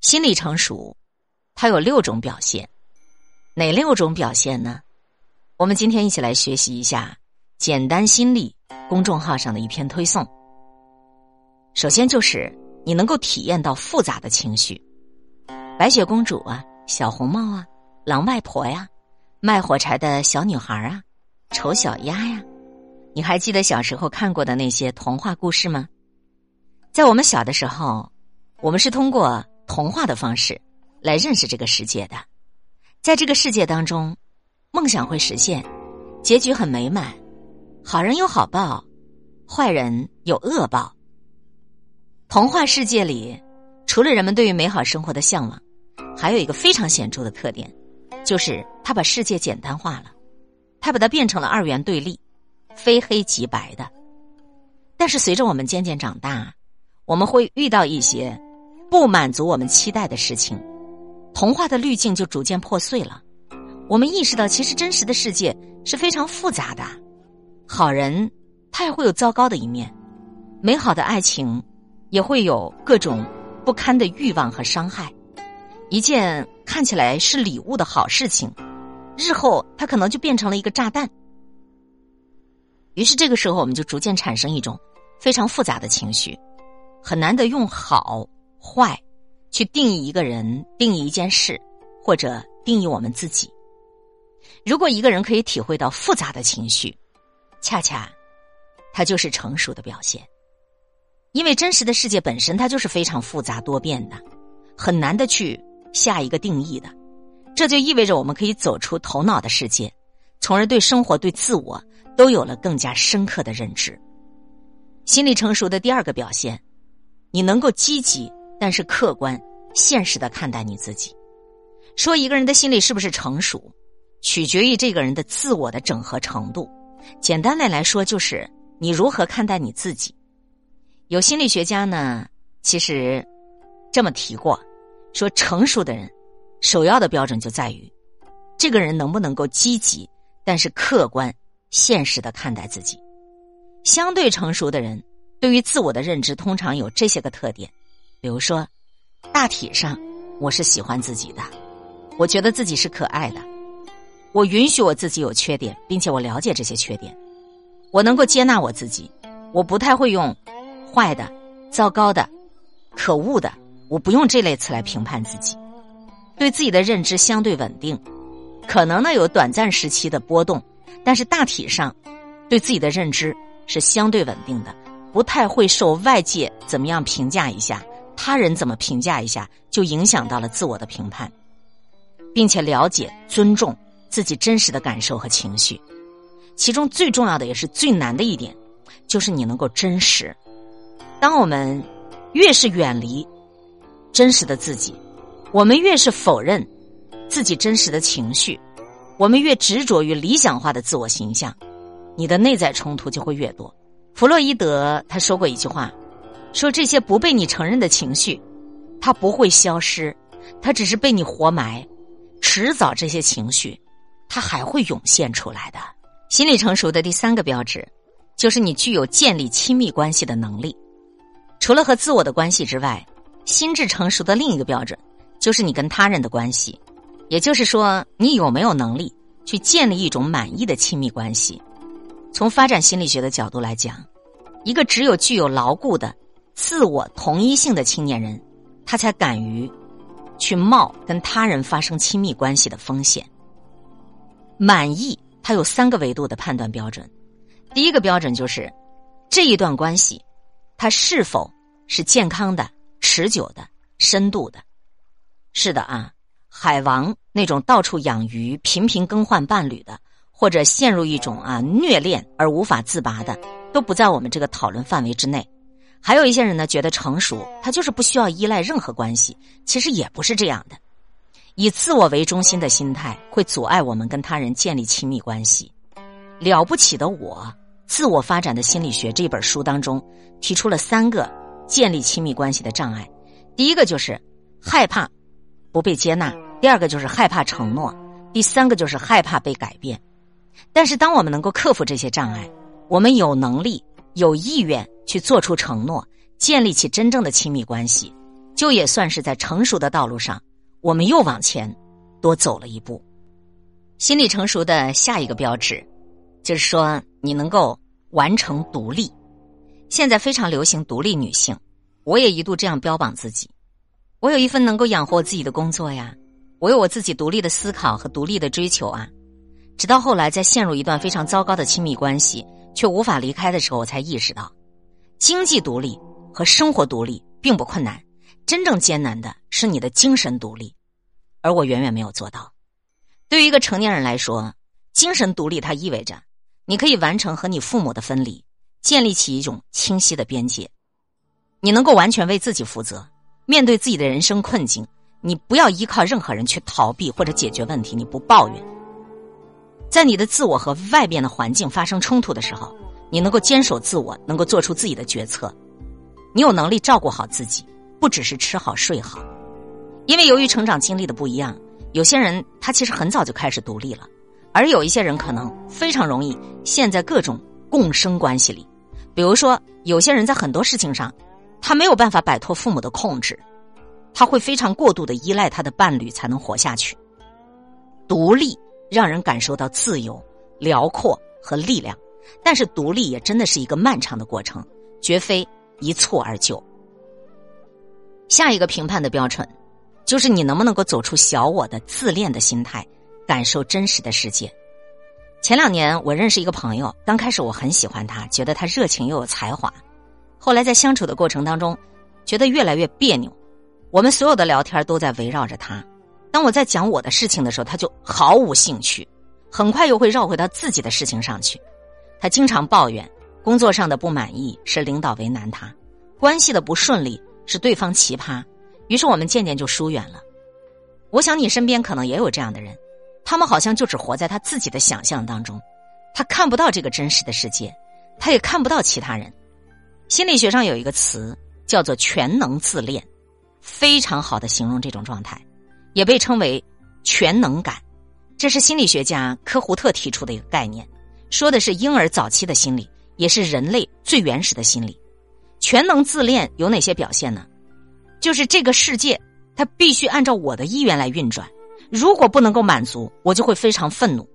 心理成熟，它有六种表现，哪六种表现呢？我们今天一起来学习一下《简单心理》公众号上的一篇推送。首先就是你能够体验到复杂的情绪，白雪公主啊，小红帽啊，狼外婆呀，卖火柴的小女孩啊，丑小鸭呀，你还记得小时候看过的那些童话故事吗？在我们小的时候，我们是通过。童话的方式来认识这个世界的，在这个世界当中，梦想会实现，结局很美满，好人有好报，坏人有恶报。童话世界里，除了人们对于美好生活的向往，还有一个非常显著的特点，就是他把世界简单化了，他把它变成了二元对立，非黑即白的。但是随着我们渐渐长大，我们会遇到一些。不满足我们期待的事情，童话的滤镜就逐渐破碎了。我们意识到，其实真实的世界是非常复杂的。好人他也会有糟糕的一面，美好的爱情也会有各种不堪的欲望和伤害。一件看起来是礼物的好事情，日后它可能就变成了一个炸弹。于是这个时候，我们就逐渐产生一种非常复杂的情绪，很难得用好。坏，去定义一个人，定义一件事，或者定义我们自己。如果一个人可以体会到复杂的情绪，恰恰，他就是成熟的表现。因为真实的世界本身它就是非常复杂多变的，很难的去下一个定义的。这就意味着我们可以走出头脑的世界，从而对生活、对自我都有了更加深刻的认知。心理成熟的第二个表现，你能够积极。但是客观、现实的看待你自己，说一个人的心理是不是成熟，取决于这个人的自我的整合程度。简单的来说，就是你如何看待你自己。有心理学家呢，其实这么提过，说成熟的人首要的标准就在于这个人能不能够积极，但是客观、现实的看待自己。相对成熟的人，对于自我的认知通常有这些个特点。比如说，大体上我是喜欢自己的，我觉得自己是可爱的，我允许我自己有缺点，并且我了解这些缺点，我能够接纳我自己，我不太会用坏的、糟糕的、可恶的，我不用这类词来评判自己，对自己的认知相对稳定，可能呢有短暂时期的波动，但是大体上对自己的认知是相对稳定的，不太会受外界怎么样评价一下。他人怎么评价一下，就影响到了自我的评判，并且了解、尊重自己真实的感受和情绪。其中最重要的也是最难的一点，就是你能够真实。当我们越是远离真实的自己，我们越是否认自己真实的情绪，我们越执着于理想化的自我形象，你的内在冲突就会越多。弗洛伊德他说过一句话。说这些不被你承认的情绪，它不会消失，它只是被你活埋，迟早这些情绪，它还会涌现出来的。心理成熟的第三个标志，就是你具有建立亲密关系的能力。除了和自我的关系之外，心智成熟的另一个标准，就是你跟他人的关系。也就是说，你有没有能力去建立一种满意的亲密关系？从发展心理学的角度来讲，一个只有具有牢固的。自我同一性的青年人，他才敢于去冒跟他人发生亲密关系的风险。满意，他有三个维度的判断标准。第一个标准就是这一段关系，它是否是健康的、持久的、深度的。是的啊，海王那种到处养鱼、频频更换伴侣的，或者陷入一种啊虐恋而无法自拔的，都不在我们这个讨论范围之内。还有一些人呢，觉得成熟，他就是不需要依赖任何关系。其实也不是这样的，以自我为中心的心态会阻碍我们跟他人建立亲密关系。了不起的我，自我发展的心理学这本书当中提出了三个建立亲密关系的障碍。第一个就是害怕不被接纳，第二个就是害怕承诺，第三个就是害怕被改变。但是，当我们能够克服这些障碍，我们有能力、有意愿。去做出承诺，建立起真正的亲密关系，就也算是在成熟的道路上，我们又往前多走了一步。心理成熟的下一个标志，就是说你能够完成独立。现在非常流行独立女性，我也一度这样标榜自己。我有一份能够养活自己的工作呀，我有我自己独立的思考和独立的追求啊。直到后来，在陷入一段非常糟糕的亲密关系却无法离开的时候，我才意识到，经济独立和生活独立并不困难。真正艰难的是你的精神独立，而我远远没有做到。对于一个成年人来说，精神独立它意味着你可以完成和你父母的分离，建立起一种清晰的边界。你能够完全为自己负责，面对自己的人生困境，你不要依靠任何人去逃避或者解决问题，你不抱怨。在你的自我和外边的环境发生冲突的时候，你能够坚守自我，能够做出自己的决策，你有能力照顾好自己。不只是吃好睡好，因为由于成长经历的不一样，有些人他其实很早就开始独立了，而有一些人可能非常容易陷在各种共生关系里。比如说，有些人在很多事情上，他没有办法摆脱父母的控制，他会非常过度的依赖他的伴侣才能活下去。独立让人感受到自由、辽阔和力量，但是独立也真的是一个漫长的过程，绝非一蹴而就。下一个评判的标准，就是你能不能够走出小我的自恋的心态，感受真实的世界。前两年我认识一个朋友，刚开始我很喜欢他，觉得他热情又有才华。后来在相处的过程当中，觉得越来越别扭。我们所有的聊天都在围绕着他。当我在讲我的事情的时候，他就毫无兴趣，很快又会绕回到自己的事情上去。他经常抱怨工作上的不满意是领导为难他，关系的不顺利。是对方奇葩，于是我们渐渐就疏远了。我想你身边可能也有这样的人，他们好像就只活在他自己的想象当中，他看不到这个真实的世界，他也看不到其他人。心理学上有一个词叫做全能自恋，非常好的形容这种状态，也被称为全能感。这是心理学家科胡特提出的一个概念，说的是婴儿早期的心理，也是人类最原始的心理。全能自恋有哪些表现呢？就是这个世界，它必须按照我的意愿来运转。如果不能够满足，我就会非常愤怒。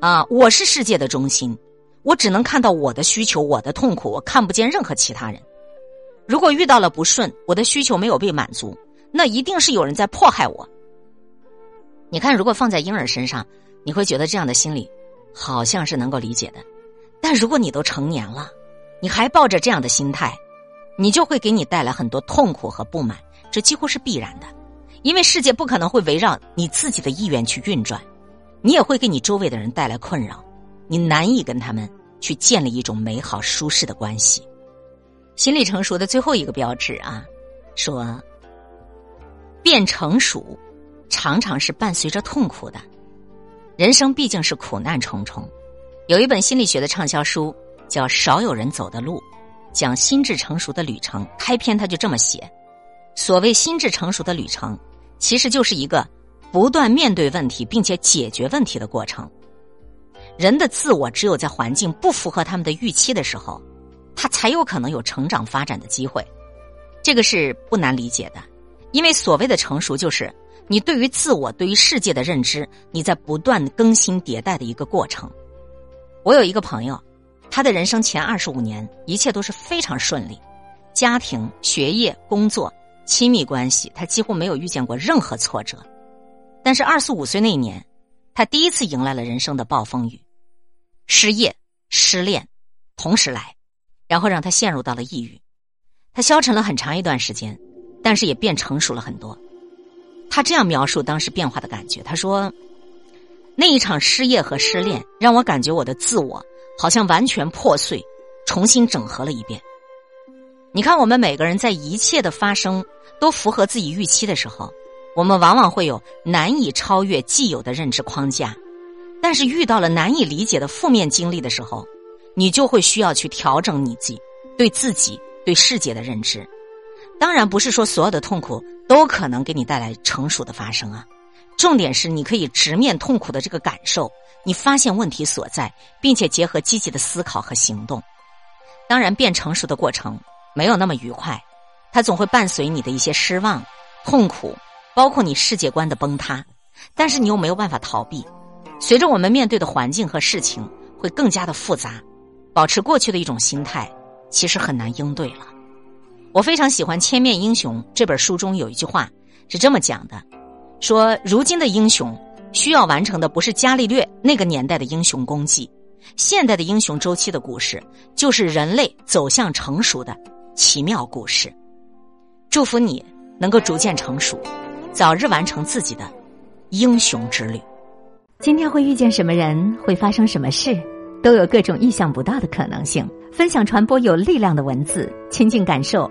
啊，我是世界的中心，我只能看到我的需求、我的痛苦，我看不见任何其他人。如果遇到了不顺，我的需求没有被满足，那一定是有人在迫害我。你看，如果放在婴儿身上，你会觉得这样的心理好像是能够理解的。但如果你都成年了，你还抱着这样的心态。你就会给你带来很多痛苦和不满，这几乎是必然的，因为世界不可能会围绕你自己的意愿去运转，你也会给你周围的人带来困扰，你难以跟他们去建立一种美好舒适的关系。心理成熟的最后一个标志啊，说变成熟常常是伴随着痛苦的，人生毕竟是苦难重重。有一本心理学的畅销书叫《少有人走的路》。讲心智成熟的旅程，开篇他就这么写：所谓心智成熟的旅程，其实就是一个不断面对问题并且解决问题的过程。人的自我只有在环境不符合他们的预期的时候，他才有可能有成长发展的机会。这个是不难理解的，因为所谓的成熟，就是你对于自我、对于世界的认知，你在不断更新迭代的一个过程。我有一个朋友。他的人生前二十五年，一切都是非常顺利，家庭、学业、工作、亲密关系，他几乎没有遇见过任何挫折。但是二十五岁那年，他第一次迎来了人生的暴风雨，失业、失恋同时来，然后让他陷入到了抑郁。他消沉了很长一段时间，但是也变成熟了很多。他这样描述当时变化的感觉：他说，那一场失业和失恋让我感觉我的自我。好像完全破碎，重新整合了一遍。你看，我们每个人在一切的发生都符合自己预期的时候，我们往往会有难以超越既有的认知框架。但是遇到了难以理解的负面经历的时候，你就会需要去调整你自己对自己、对世界的认知。当然，不是说所有的痛苦都可能给你带来成熟的发生啊。重点是，你可以直面痛苦的这个感受，你发现问题所在，并且结合积极的思考和行动。当然，变成熟的过程没有那么愉快，它总会伴随你的一些失望、痛苦，包括你世界观的崩塌。但是你又没有办法逃避。随着我们面对的环境和事情会更加的复杂，保持过去的一种心态，其实很难应对了。我非常喜欢《千面英雄》这本书中有一句话是这么讲的：说如今的英雄需要完成的不是伽利略那个年代的英雄功绩，现代的英雄周期的故事，就是人类走向成熟的奇妙故事。祝福你能够逐渐成熟，早日完成自己的英雄之旅。今天会遇见什么人，会发生什么事，都有各种意想不到的可能性。分享传播有力量的文字，亲近感受